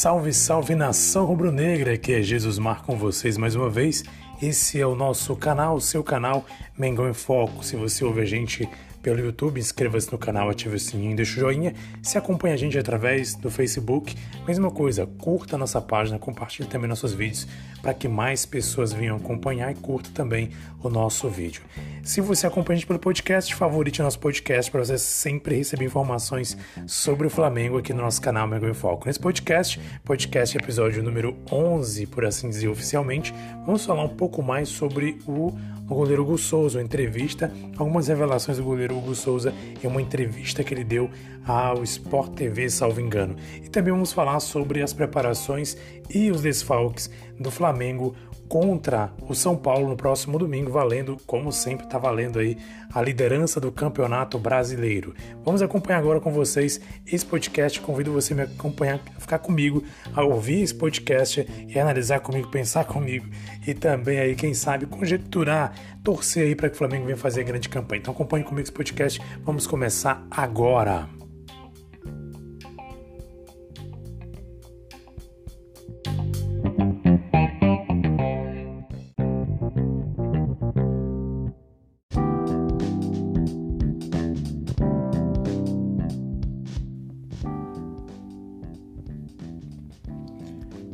Salve, salve nação rubro-negra, aqui é Jesus Mar com vocês mais uma vez. Esse é o nosso canal, seu canal Mengão em Foco. Se você ouve a gente pelo YouTube, inscreva-se no canal, ative o sininho, deixa o joinha. Se acompanha a gente através do Facebook, mesma coisa, curta nossa página, compartilhe também nossos vídeos para que mais pessoas venham acompanhar e curta também o nosso vídeo. Se você acompanha a gente pelo podcast, favorite nosso podcast para você sempre receber informações sobre o Flamengo aqui no nosso canal Mengão em Foco. Nesse podcast, podcast episódio número 11, por assim dizer oficialmente, vamos falar um pouco mais sobre o, o goleiro Hugo Souza, uma entrevista, algumas revelações do goleiro Hugo Souza em uma entrevista que ele deu ao Sport TV, salvo engano. E também vamos falar sobre as preparações e os desfalques do Flamengo contra o São Paulo no próximo domingo, valendo, como sempre está valendo aí, a liderança do Campeonato Brasileiro. Vamos acompanhar agora com vocês esse podcast. Convido você a me acompanhar, a ficar comigo, a ouvir esse podcast e analisar comigo, pensar comigo e também aí, quem sabe, conjecturar, torcer aí para que o Flamengo venha fazer grande campanha. Então acompanhe comigo esse podcast. Vamos começar agora.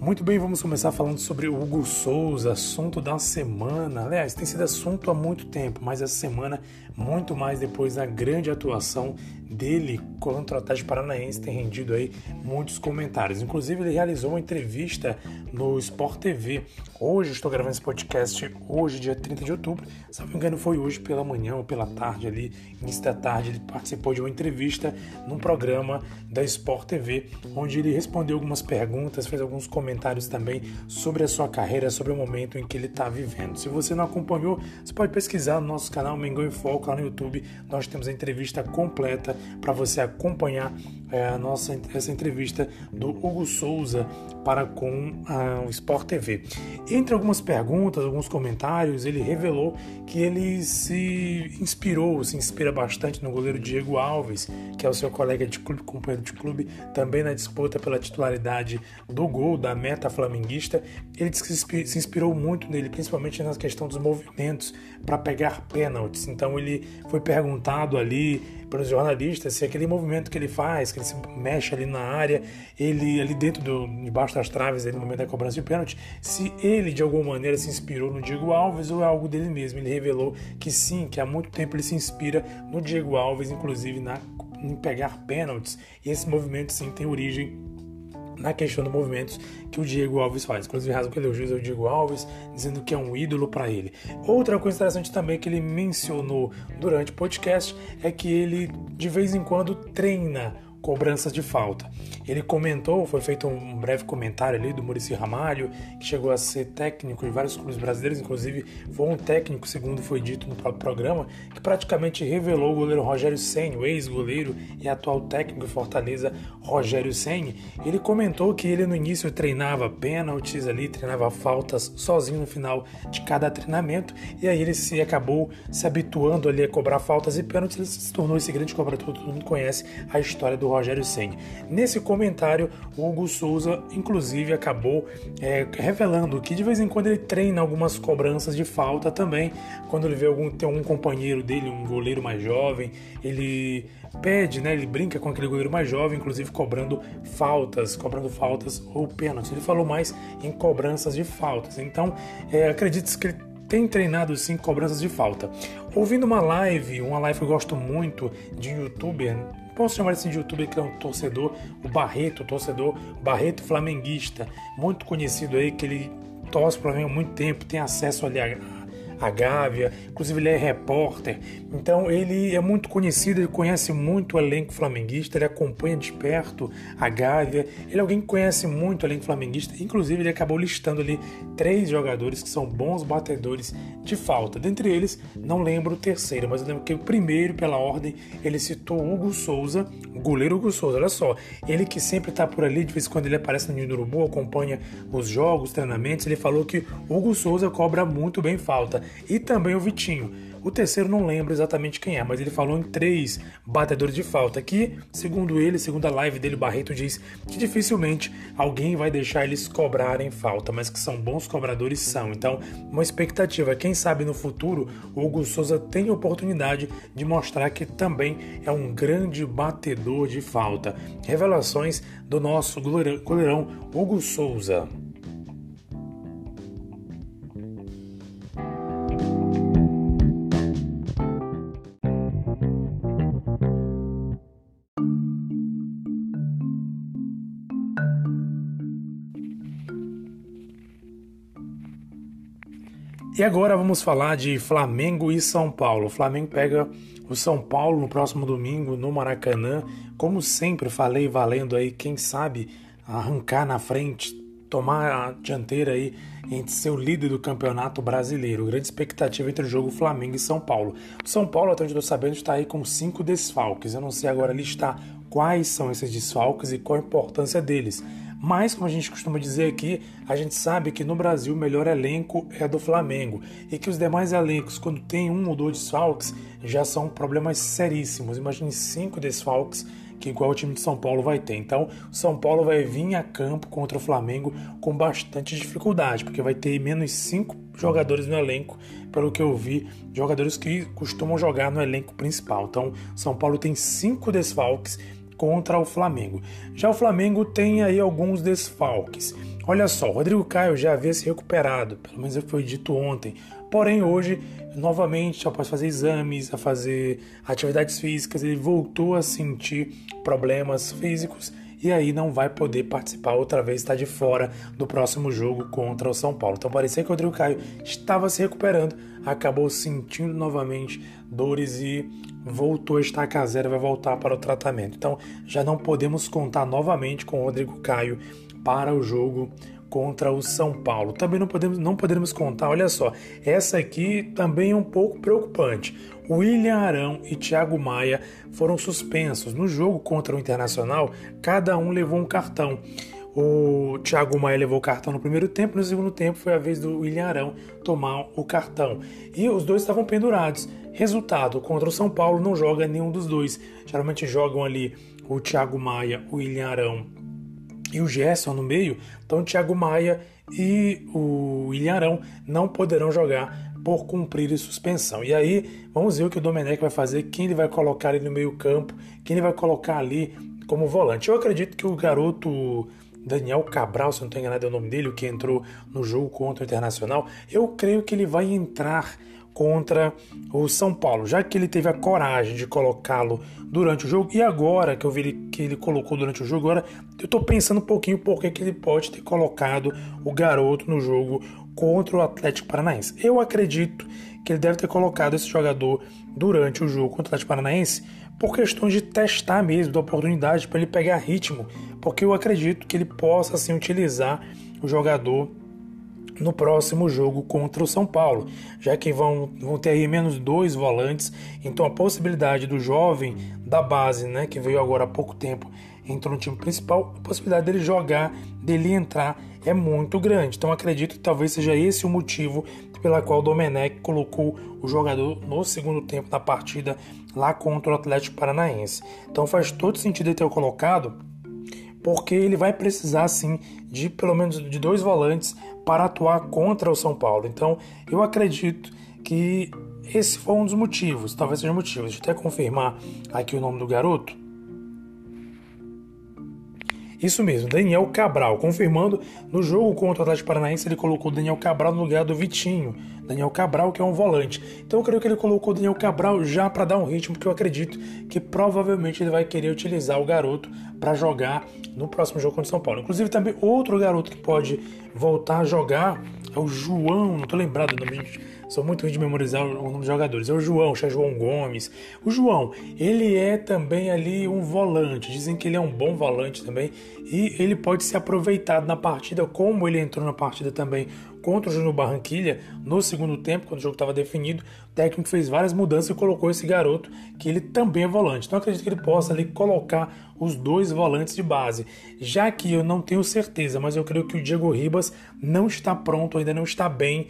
Muito bem, vamos começar falando sobre o Hugo Souza, assunto da semana. Aliás, tem sido assunto há muito tempo, mas essa semana, muito mais depois da grande atuação dele contra o Atlético Paranaense, tem rendido aí muitos comentários. Inclusive, ele realizou uma entrevista no Sport TV. Hoje, estou gravando esse podcast, hoje, dia 30 de outubro. Se não me engano, foi hoje pela manhã ou pela tarde ali, início da tarde, ele participou de uma entrevista num programa da Sport TV, onde ele respondeu algumas perguntas, fez alguns comentários também sobre a sua carreira, sobre o momento em que ele está vivendo. Se você não acompanhou, você pode pesquisar no nosso canal Mengão em Foco lá no YouTube. Nós temos a entrevista completa para você acompanhar é, a nossa essa entrevista do Hugo Souza para com a, o Sport TV. Entre algumas perguntas, alguns comentários, ele revelou que ele se inspirou, se inspira bastante no goleiro Diego Alves, que é o seu colega de clube, companheiro de clube, também na disputa pela titularidade do gol da meta flamenguista. Ele disse que se inspirou muito nele, principalmente na questão dos movimentos para pegar pênaltis. Então ele foi perguntado ali para os jornalistas se aquele movimento que ele faz, que ele se mexe ali na área, ele ali dentro do debaixo das traves ali no momento da cobrança de pênalti, se ele de alguma maneira se inspirou no Diego Alves ou é algo dele mesmo. Ele revelou que sim, que há muito tempo ele se inspira no Diego Alves, inclusive na em pegar pênaltis, e esse movimento sim tem origem na questão dos movimentos que o Diego Alves faz. Inclusive, rasga elogios ao Diego Alves, dizendo que é um ídolo para ele. Outra coisa interessante também que ele mencionou durante o podcast é que ele de vez em quando treina cobranças de falta. Ele comentou, foi feito um breve comentário ali do Murici Ramalho, que chegou a ser técnico em vários clubes brasileiros, inclusive foi um técnico, segundo foi dito no próprio programa, que praticamente revelou o goleiro Rogério Senni, o ex-goleiro e atual técnico de Fortaleza, Rogério Senni. Ele comentou que ele no início treinava pênaltis ali, treinava faltas sozinho no final de cada treinamento, e aí ele se acabou se habituando ali a cobrar faltas e pênaltis, ele se tornou esse grande cobrador, todo mundo conhece a história do Rogério Senni. Nesse comentário, o Hugo Souza, inclusive, acabou é, revelando que de vez em quando ele treina algumas cobranças de falta também. Quando ele vê algum, tem algum companheiro dele, um goleiro mais jovem, ele pede, né? Ele brinca com aquele goleiro mais jovem, inclusive cobrando faltas, cobrando faltas ou pênaltis. Ele falou mais em cobranças de faltas. Então, é, acredito que ele tem treinado sim cobranças de falta. Ouvindo uma live, uma live que eu gosto muito de um youtuber, posso chamar assim de youtuber que é um torcedor, o Barreto, torcedor Barreto flamenguista, muito conhecido aí, que ele torce para o Flamengo há muito tempo, tem acesso ali a a Gávea, inclusive ele é repórter, então ele é muito conhecido, ele conhece muito o elenco flamenguista, ele acompanha de perto a Gávea, ele é alguém que conhece muito o elenco flamenguista, inclusive ele acabou listando ali três jogadores que são bons batedores de falta, dentre eles não lembro o terceiro, mas eu lembro que o primeiro pela ordem ele citou Hugo Souza, goleiro Hugo Souza, olha só, ele que sempre está por ali, de vez em quando ele aparece no Ninho do Urubu, acompanha os jogos, os treinamentos, ele falou que Hugo Souza cobra muito bem falta. E também o Vitinho. O terceiro não lembro exatamente quem é, mas ele falou em três batedores de falta. Que, segundo ele, segundo a live dele, Barreto diz que dificilmente alguém vai deixar eles cobrarem falta, mas que são bons cobradores são. Então, uma expectativa, quem sabe no futuro o Hugo Souza tem oportunidade de mostrar que também é um grande batedor de falta. Revelações do nosso goleirão Hugo Souza. E agora vamos falar de Flamengo e São Paulo. O Flamengo pega o São Paulo no próximo domingo no Maracanã. Como sempre falei, valendo aí, quem sabe arrancar na frente, tomar a dianteira aí entre ser o líder do campeonato brasileiro. Grande expectativa entre o jogo Flamengo e São Paulo. O São Paulo, até onde estou sabendo, está aí com cinco desfalques. Eu não sei agora listar quais são esses desfalques e qual a importância deles. Mas, como a gente costuma dizer aqui, a gente sabe que no Brasil o melhor elenco é do Flamengo e que os demais elencos, quando tem um ou dois desfalques, já são problemas seríssimos. Imagine cinco desfalques que igual o time de São Paulo vai ter. Então, São Paulo vai vir a campo contra o Flamengo com bastante dificuldade, porque vai ter menos cinco jogadores no elenco, pelo que eu vi, jogadores que costumam jogar no elenco principal. Então, São Paulo tem cinco desfalques contra o Flamengo. Já o Flamengo tem aí alguns desfalques. Olha só, o Rodrigo Caio já havia se recuperado, pelo menos foi dito ontem. Porém, hoje, novamente, após fazer exames, a fazer atividades físicas, ele voltou a sentir problemas físicos e aí não vai poder participar outra vez, está de fora do próximo jogo contra o São Paulo. Então parecia que o Rodrigo Caio estava se recuperando, acabou sentindo novamente dores e voltou a estar caseira, vai voltar para o tratamento. Então já não podemos contar novamente com o Rodrigo Caio para o jogo contra o São Paulo. Também não podemos, não poderemos contar, olha só, essa aqui também é um pouco preocupante. William Arão e Thiago Maia foram suspensos. No jogo contra o Internacional, cada um levou um cartão. O Thiago Maia levou o cartão no primeiro tempo, no segundo tempo foi a vez do William Arão tomar o cartão. E os dois estavam pendurados. Resultado, contra o São Paulo não joga nenhum dos dois. Geralmente jogam ali o Thiago Maia, o William Arão e o Gerson no meio. Então o Thiago Maia e o William Arão não poderão jogar por cumprir suspensão. E aí, vamos ver o que o Domenech vai fazer, quem ele vai colocar ali no meio campo, quem ele vai colocar ali como volante. Eu acredito que o garoto Daniel Cabral, se não estou enganado é o nome dele, o que entrou no jogo contra o Internacional, eu creio que ele vai entrar contra o São Paulo, já que ele teve a coragem de colocá-lo durante o jogo e agora que eu vi que ele colocou durante o jogo, agora eu estou pensando um pouquinho por que ele pode ter colocado o garoto no jogo contra o Atlético Paranaense. Eu acredito que ele deve ter colocado esse jogador durante o jogo contra o Atlético Paranaense por questões de testar mesmo, da oportunidade para ele pegar ritmo, porque eu acredito que ele possa assim utilizar o jogador no próximo jogo contra o São Paulo, já que vão, vão ter aí menos dois volantes, então a possibilidade do jovem da base, né, que veio agora há pouco tempo, entrou no time principal, a possibilidade dele jogar, dele entrar é muito grande. Então acredito que talvez seja esse o motivo pela qual o Domenech colocou o jogador no segundo tempo da partida lá contra o Atlético Paranaense. Então faz todo sentido ele ter colocado, porque ele vai precisar sim de pelo menos de dois volantes para atuar contra o São Paulo. Então eu acredito que esse foi um dos motivos, talvez seja o motivo. Deixa eu até confirmar aqui o nome do garoto. Isso mesmo, Daniel Cabral, confirmando no jogo contra o Atlético Paranaense, ele colocou Daniel Cabral no lugar do Vitinho. Daniel Cabral, que é um volante. Então eu creio que ele colocou Daniel Cabral já para dar um ritmo, porque eu acredito que provavelmente ele vai querer utilizar o garoto para jogar no próximo jogo contra o São Paulo. Inclusive também outro garoto que pode voltar a jogar é o João, não estou lembrado do nome, sou muito ruim de memorizar o nome dos jogadores. É o João, o João Gomes. O João, ele é também ali um volante. Dizem que ele é um bom volante também. E ele pode ser aproveitado na partida, como ele entrou na partida também contra o Júnior Barranquilha no segundo tempo, quando o jogo estava definido. O técnico fez várias mudanças e colocou esse garoto, que ele também é volante. Então acredito que ele possa ali colocar os dois volantes de base. Já que eu não tenho certeza, mas eu creio que o Diego Ribas não está pronto, ainda não está bem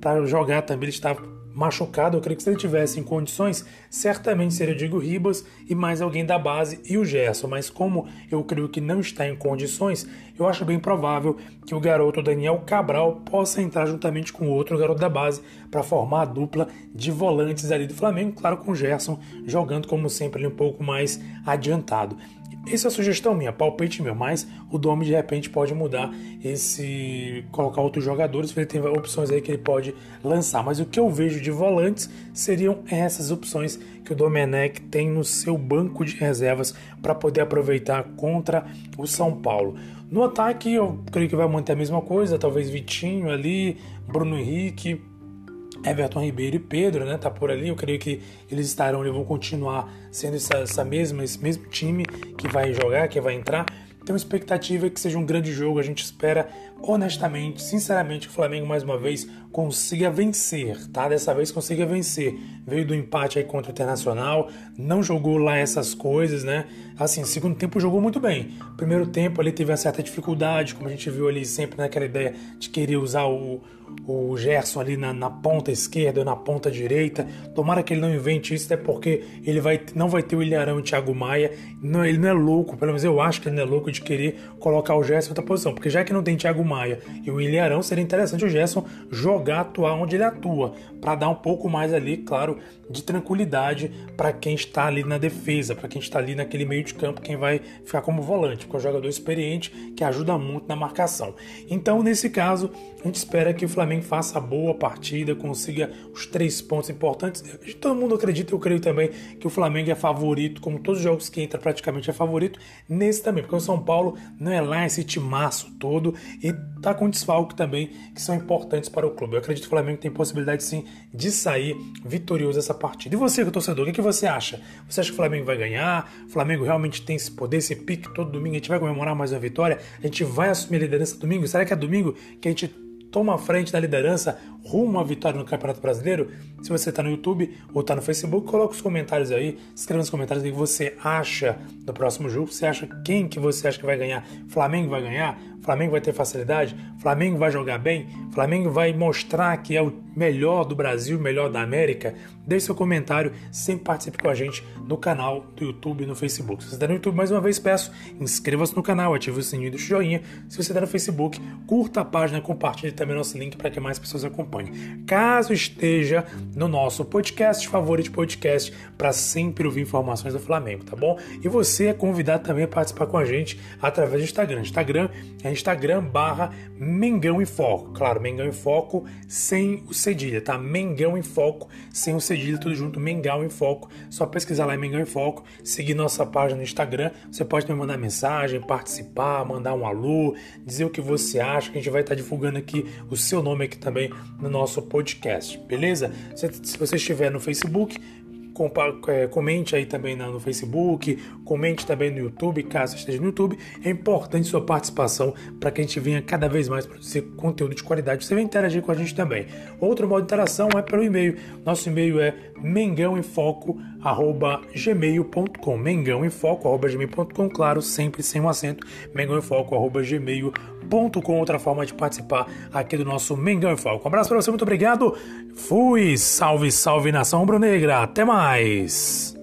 para jogar também. Ele está machucado, eu creio que se ele tivesse em condições, certamente seria Diego Ribas e mais alguém da base e o Gerson. Mas como eu creio que não está em condições, eu acho bem provável que o garoto Daniel Cabral possa entrar juntamente com outro garoto da base para formar a dupla de volantes ali do Flamengo, claro, com o Gerson jogando como sempre um pouco mais adiantado. Essa é a sugestão minha, palpite meu, mas o Domi de repente pode mudar esse. colocar outros jogadores, ele tem opções aí que ele pode lançar. Mas o que eu vejo de volantes seriam essas opções que o Domenech tem no seu banco de reservas para poder aproveitar contra o São Paulo. No ataque, eu creio que vai manter a mesma coisa, talvez Vitinho ali, Bruno Henrique, Everton Ribeiro e Pedro, né? Tá por ali. Eu creio que eles estarão e vão continuar sendo essa, essa mesma, esse mesmo time que vai jogar, que vai entrar. Então, a expectativa é que seja um grande jogo. A gente espera, honestamente, sinceramente, que o Flamengo mais uma vez consiga vencer, tá? Dessa vez consiga vencer. Veio do empate aí contra o Internacional, não jogou lá essas coisas, né? Assim, segundo tempo jogou muito bem. Primeiro tempo ali teve uma certa dificuldade, como a gente viu ali sempre naquela ideia de querer usar o o Gerson ali na, na, ponta esquerda ou na ponta direita. Tomara que ele não invente isso, até porque ele vai, não vai ter o Ilharão e o Thiago Maia. Não, ele não é louco, pelo menos eu acho que ele não é louco de querer colocar o Gerson em outra posição. Porque já que não tem Thiago Maia e o Ilharão, seria interessante o Gerson jogar, atuar onde ele atua, para dar um pouco mais ali, claro, de tranquilidade para quem está ali na defesa, para quem está ali naquele meio de campo, quem vai ficar como volante, porque é um jogador experiente que ajuda muito na marcação. Então, nesse caso, a gente espera que o Flamengo faça a boa partida, consiga os três pontos importantes. Todo mundo acredita, eu creio também, que o Flamengo é favorito, como todos os jogos que entra praticamente é favorito, nesse também, porque o São Paulo não é lá esse timaço todo e tá com desfalque também, que são importantes para o clube. Eu acredito que o Flamengo tem possibilidade sim de sair vitorioso essa partida. E você, torcedor, o que, que você acha? Você acha que o Flamengo vai ganhar? O Flamengo realmente tem esse poder, esse pique todo domingo? A gente vai comemorar mais uma vitória? A gente vai assumir a liderança domingo? Será que é domingo que a gente toma a frente da liderança rumo à vitória no Campeonato Brasileiro? Se você está no YouTube ou está no Facebook, coloque os comentários aí, escreva nos comentários o que você acha do próximo jogo. Você acha quem que você acha que vai ganhar? Flamengo vai ganhar? Flamengo vai ter facilidade? Flamengo vai jogar bem? Flamengo vai mostrar que é o melhor do Brasil, melhor da América? Deixe seu comentário, sempre participe com a gente no canal do YouTube e no Facebook. Se você está no YouTube, mais uma vez peço, inscreva-se no canal, ative o sininho do joinha. Se você está no Facebook, curta a página, compartilhe também nosso link para que mais pessoas acompanhem. Caso esteja no nosso podcast, favorito podcast, para sempre ouvir informações do Flamengo, tá bom? E você é convidado também a participar com a gente através do Instagram. Instagram é Instagram barra Mengão em Foco. Claro, Mengão em Foco sem o cedilha, tá? Mengão em Foco sem o cedilha, tudo junto, Mengão em Foco. Só pesquisar lá em Mengão em Foco, seguir nossa página no Instagram. Você pode me mandar mensagem, participar, mandar um alô, dizer o que você acha, que a gente vai estar divulgando aqui o seu nome aqui também no nosso podcast, beleza? Se você estiver no Facebook, é, comente aí também no Facebook, comente também no YouTube, caso esteja no YouTube. É importante sua participação para que a gente venha cada vez mais produzir conteúdo de qualidade. Você vai interagir com a gente também. Outro modo de interação é pelo e-mail. Nosso e-mail é mengãoemfoco@gmail.com. Mengãoemfoco@gmail.com, claro, sempre sem um acento. mengãoemfoco@gmail.com, outra forma de participar aqui do nosso Mengão em Foco. Um abraço para você, muito obrigado. Fui, salve, salve nação rubro-negra. Até mais.